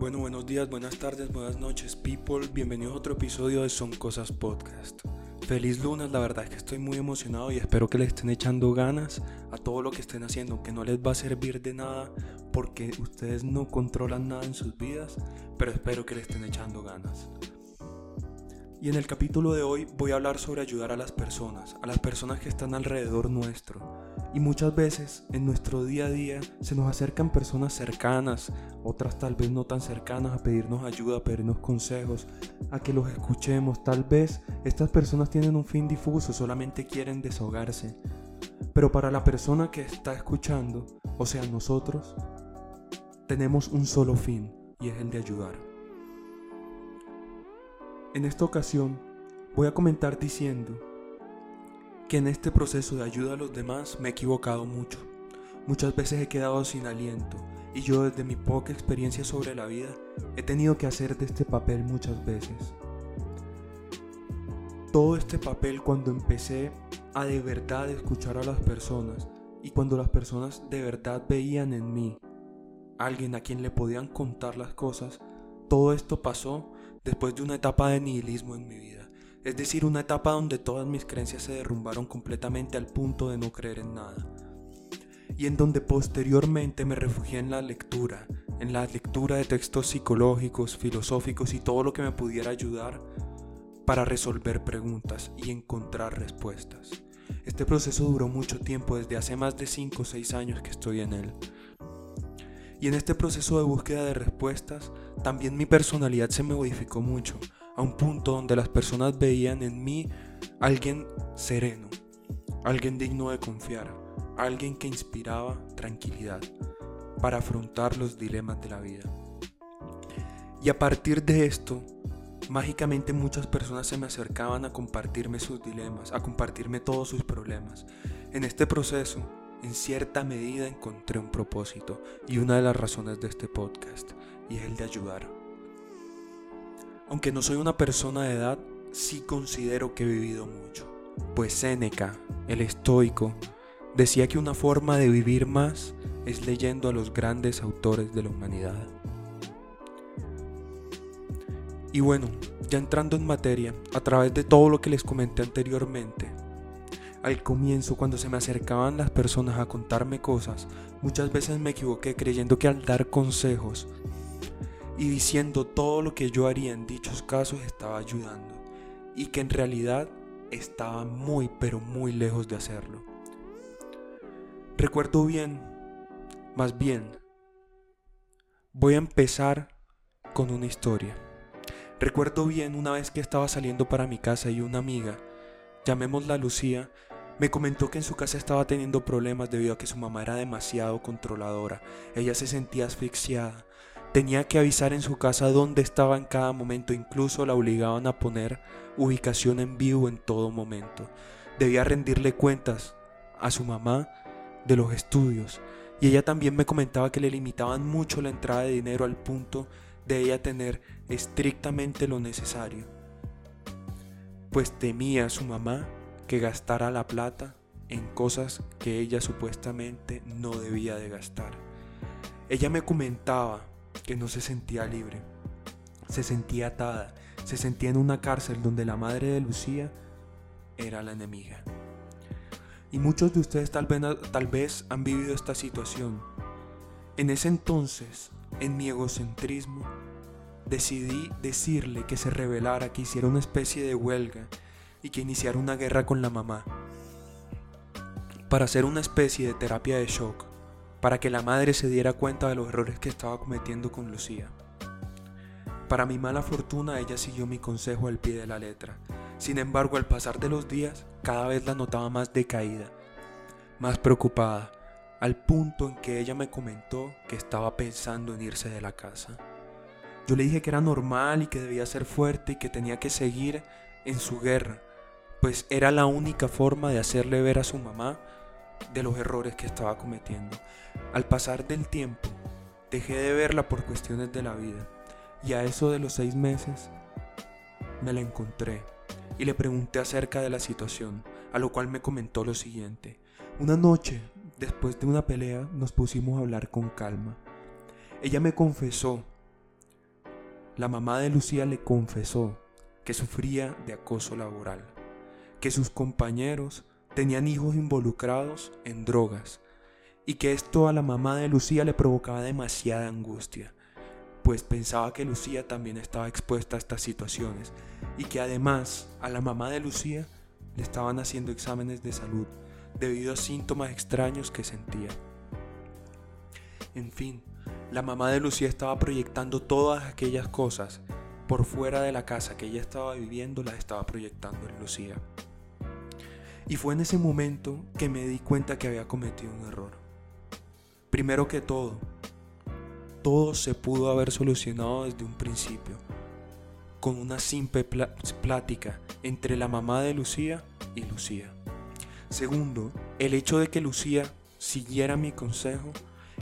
Bueno, buenos días, buenas tardes, buenas noches, people. Bienvenidos a otro episodio de Son Cosas Podcast. Feliz lunes, la verdad es que estoy muy emocionado y espero que le estén echando ganas a todo lo que estén haciendo, que no les va a servir de nada porque ustedes no controlan nada en sus vidas, pero espero que le estén echando ganas. Y en el capítulo de hoy voy a hablar sobre ayudar a las personas, a las personas que están alrededor nuestro. Y muchas veces en nuestro día a día se nos acercan personas cercanas, otras tal vez no tan cercanas, a pedirnos ayuda, a pedirnos consejos, a que los escuchemos. Tal vez estas personas tienen un fin difuso, solamente quieren desahogarse. Pero para la persona que está escuchando, o sea nosotros, tenemos un solo fin y es el de ayudar. En esta ocasión voy a comentar diciendo que en este proceso de ayuda a los demás me he equivocado mucho. Muchas veces he quedado sin aliento y yo desde mi poca experiencia sobre la vida he tenido que hacer de este papel muchas veces. Todo este papel cuando empecé a de verdad escuchar a las personas y cuando las personas de verdad veían en mí alguien a quien le podían contar las cosas, todo esto pasó después de una etapa de nihilismo en mi vida, es decir, una etapa donde todas mis creencias se derrumbaron completamente al punto de no creer en nada, y en donde posteriormente me refugié en la lectura, en la lectura de textos psicológicos, filosóficos y todo lo que me pudiera ayudar para resolver preguntas y encontrar respuestas. Este proceso duró mucho tiempo, desde hace más de 5 o 6 años que estoy en él. Y en este proceso de búsqueda de respuestas, también mi personalidad se me modificó mucho, a un punto donde las personas veían en mí alguien sereno, alguien digno de confiar, alguien que inspiraba tranquilidad para afrontar los dilemas de la vida. Y a partir de esto, mágicamente muchas personas se me acercaban a compartirme sus dilemas, a compartirme todos sus problemas. En este proceso, en cierta medida encontré un propósito y una de las razones de este podcast, y es el de ayudar. Aunque no soy una persona de edad, sí considero que he vivido mucho, pues Séneca, el estoico, decía que una forma de vivir más es leyendo a los grandes autores de la humanidad. Y bueno, ya entrando en materia, a través de todo lo que les comenté anteriormente, al comienzo, cuando se me acercaban las personas a contarme cosas, muchas veces me equivoqué creyendo que al dar consejos y diciendo todo lo que yo haría en dichos casos estaba ayudando y que en realidad estaba muy pero muy lejos de hacerlo. Recuerdo bien, más bien, voy a empezar con una historia. Recuerdo bien una vez que estaba saliendo para mi casa y una amiga, llamémosla Lucía, me comentó que en su casa estaba teniendo problemas debido a que su mamá era demasiado controladora. Ella se sentía asfixiada. Tenía que avisar en su casa dónde estaba en cada momento, incluso la obligaban a poner ubicación en vivo en todo momento. Debía rendirle cuentas a su mamá de los estudios. Y ella también me comentaba que le limitaban mucho la entrada de dinero al punto de ella tener estrictamente lo necesario. Pues temía a su mamá que gastara la plata en cosas que ella supuestamente no debía de gastar. Ella me comentaba que no se sentía libre, se sentía atada, se sentía en una cárcel donde la madre de Lucía era la enemiga. Y muchos de ustedes tal vez, han vivido esta situación. En ese entonces, en mi egocentrismo, decidí decirle que se revelara, que hiciera una especie de huelga y que iniciara una guerra con la mamá, para hacer una especie de terapia de shock, para que la madre se diera cuenta de los errores que estaba cometiendo con Lucía. Para mi mala fortuna ella siguió mi consejo al pie de la letra. Sin embargo, al pasar de los días, cada vez la notaba más decaída, más preocupada, al punto en que ella me comentó que estaba pensando en irse de la casa. Yo le dije que era normal y que debía ser fuerte y que tenía que seguir en su guerra, pues era la única forma de hacerle ver a su mamá de los errores que estaba cometiendo. Al pasar del tiempo, dejé de verla por cuestiones de la vida y a eso de los seis meses me la encontré y le pregunté acerca de la situación, a lo cual me comentó lo siguiente. Una noche, después de una pelea, nos pusimos a hablar con calma. Ella me confesó la mamá de Lucía le confesó que sufría de acoso laboral, que sus compañeros tenían hijos involucrados en drogas y que esto a la mamá de Lucía le provocaba demasiada angustia, pues pensaba que Lucía también estaba expuesta a estas situaciones y que además a la mamá de Lucía le estaban haciendo exámenes de salud debido a síntomas extraños que sentía. En fin, la mamá de Lucía estaba proyectando todas aquellas cosas por fuera de la casa que ella estaba viviendo, las estaba proyectando en Lucía. Y fue en ese momento que me di cuenta que había cometido un error. Primero que todo, todo se pudo haber solucionado desde un principio, con una simple plática entre la mamá de Lucía y Lucía. Segundo, el hecho de que Lucía siguiera mi consejo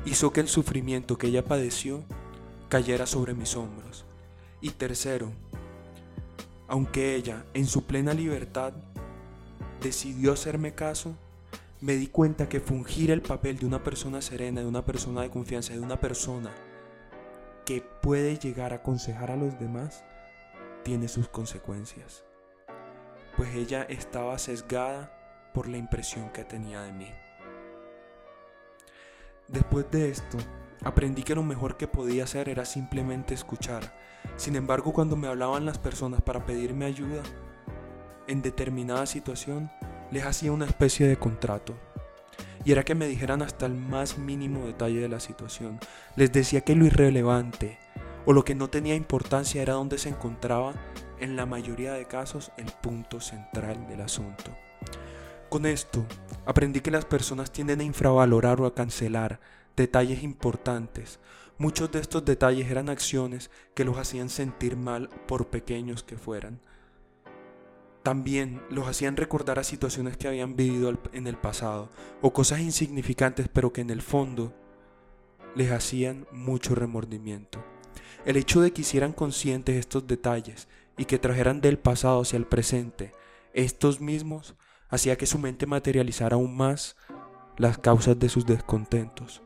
hizo que el sufrimiento que ella padeció cayera sobre mis hombros. Y tercero, aunque ella, en su plena libertad, decidió hacerme caso, me di cuenta que fungir el papel de una persona serena, de una persona de confianza, de una persona que puede llegar a aconsejar a los demás, tiene sus consecuencias. Pues ella estaba sesgada por la impresión que tenía de mí. Después de esto, aprendí que lo mejor que podía hacer era simplemente escuchar. Sin embargo, cuando me hablaban las personas para pedirme ayuda, en determinada situación, les hacía una especie de contrato. Y era que me dijeran hasta el más mínimo detalle de la situación. Les decía que lo irrelevante o lo que no tenía importancia era donde se encontraba, en la mayoría de casos, el punto central del asunto. Con esto, aprendí que las personas tienden a infravalorar o a cancelar detalles importantes. Muchos de estos detalles eran acciones que los hacían sentir mal por pequeños que fueran. También los hacían recordar a situaciones que habían vivido en el pasado o cosas insignificantes pero que en el fondo les hacían mucho remordimiento. El hecho de que hicieran conscientes estos detalles y que trajeran del pasado hacia el presente estos mismos hacía que su mente materializara aún más las causas de sus descontentos.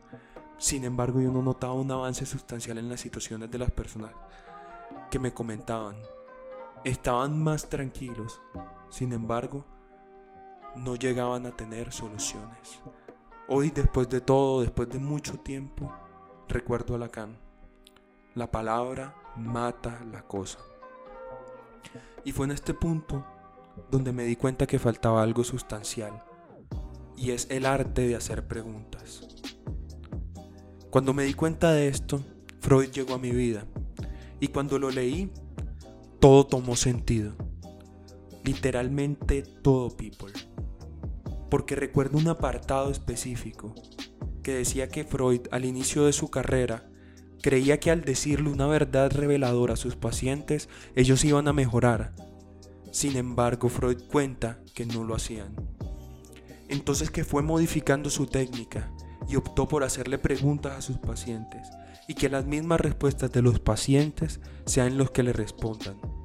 Sin embargo, yo no notaba un avance sustancial en las situaciones de las personas que me comentaban. Estaban más tranquilos, sin embargo, no llegaban a tener soluciones. Hoy, después de todo, después de mucho tiempo, recuerdo a Lacan. La palabra mata la cosa. Y fue en este punto donde me di cuenta que faltaba algo sustancial, y es el arte de hacer preguntas. Cuando me di cuenta de esto, Freud llegó a mi vida, y cuando lo leí, todo tomó sentido. Literalmente todo, people. Porque recuerdo un apartado específico que decía que Freud al inicio de su carrera creía que al decirle una verdad reveladora a sus pacientes, ellos iban a mejorar, sin embargo, Freud cuenta que no lo hacían. Entonces que fue modificando su técnica y optó por hacerle preguntas a sus pacientes y que las mismas respuestas de los pacientes sean los que le respondan.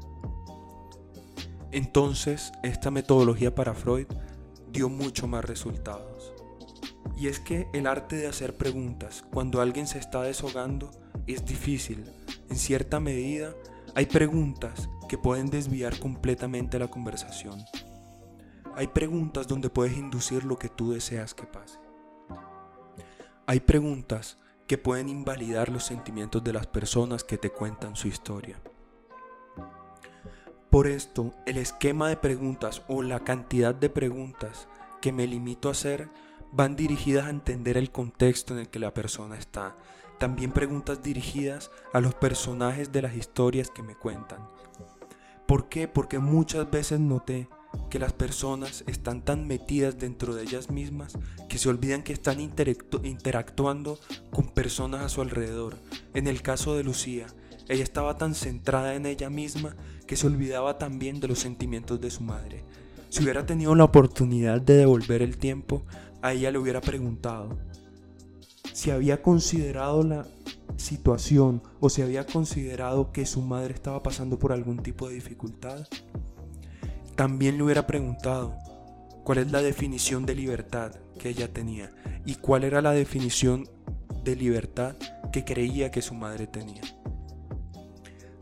Entonces, esta metodología para Freud dio mucho más resultados. Y es que el arte de hacer preguntas cuando alguien se está deshogando es difícil. En cierta medida, hay preguntas que pueden desviar completamente la conversación. Hay preguntas donde puedes inducir lo que tú deseas que pase. Hay preguntas que pueden invalidar los sentimientos de las personas que te cuentan su historia. Por esto, el esquema de preguntas o la cantidad de preguntas que me limito a hacer van dirigidas a entender el contexto en el que la persona está. También preguntas dirigidas a los personajes de las historias que me cuentan. ¿Por qué? Porque muchas veces noté que las personas están tan metidas dentro de ellas mismas que se olvidan que están interactuando con personas a su alrededor. En el caso de Lucía, ella estaba tan centrada en ella misma que se olvidaba también de los sentimientos de su madre. Si hubiera tenido la oportunidad de devolver el tiempo, a ella le hubiera preguntado si había considerado la situación o se había considerado que su madre estaba pasando por algún tipo de dificultad, también le hubiera preguntado cuál es la definición de libertad que ella tenía y cuál era la definición de libertad que creía que su madre tenía.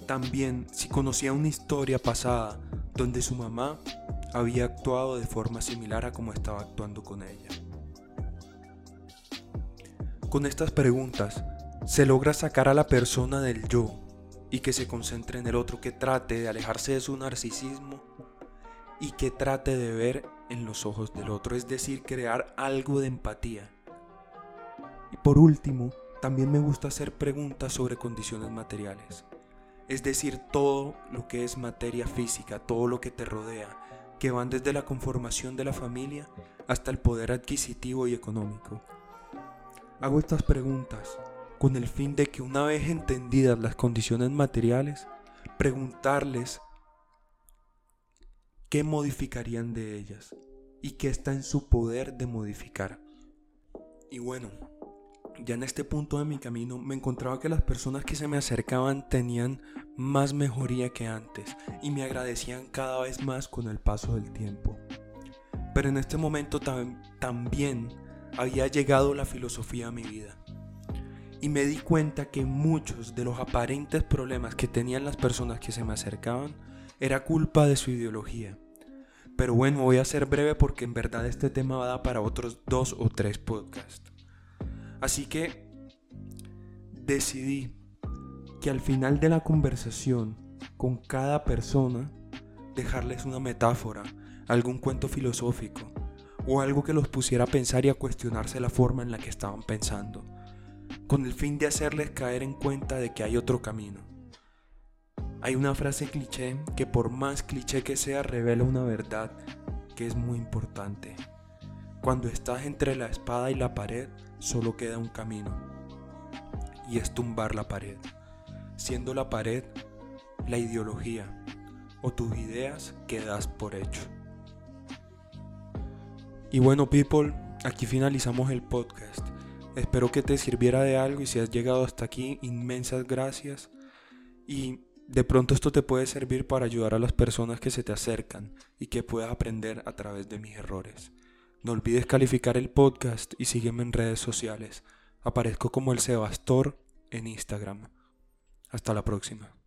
También si conocía una historia pasada donde su mamá había actuado de forma similar a como estaba actuando con ella. Con estas preguntas se logra sacar a la persona del yo y que se concentre en el otro, que trate de alejarse de su narcisismo y que trate de ver en los ojos del otro, es decir, crear algo de empatía. Y por último, también me gusta hacer preguntas sobre condiciones materiales, es decir, todo lo que es materia física, todo lo que te rodea, que van desde la conformación de la familia hasta el poder adquisitivo y económico. Hago estas preguntas con el fin de que una vez entendidas las condiciones materiales, preguntarles qué modificarían de ellas y qué está en su poder de modificar. Y bueno, ya en este punto de mi camino me encontraba que las personas que se me acercaban tenían más mejoría que antes y me agradecían cada vez más con el paso del tiempo. Pero en este momento también había llegado la filosofía a mi vida y me di cuenta que muchos de los aparentes problemas que tenían las personas que se me acercaban era culpa de su ideología. Pero bueno, voy a ser breve porque en verdad este tema va a dar para otros dos o tres podcasts. Así que decidí que al final de la conversación con cada persona dejarles una metáfora, algún cuento filosófico o algo que los pusiera a pensar y a cuestionarse la forma en la que estaban pensando con el fin de hacerles caer en cuenta de que hay otro camino. Hay una frase cliché que por más cliché que sea revela una verdad que es muy importante. Cuando estás entre la espada y la pared, solo queda un camino. Y es tumbar la pared. Siendo la pared la ideología o tus ideas que das por hecho. Y bueno, people, aquí finalizamos el podcast. Espero que te sirviera de algo y si has llegado hasta aquí, inmensas gracias. Y de pronto esto te puede servir para ayudar a las personas que se te acercan y que puedas aprender a través de mis errores. No olvides calificar el podcast y sígueme en redes sociales. Aparezco como el Sebastor en Instagram. Hasta la próxima.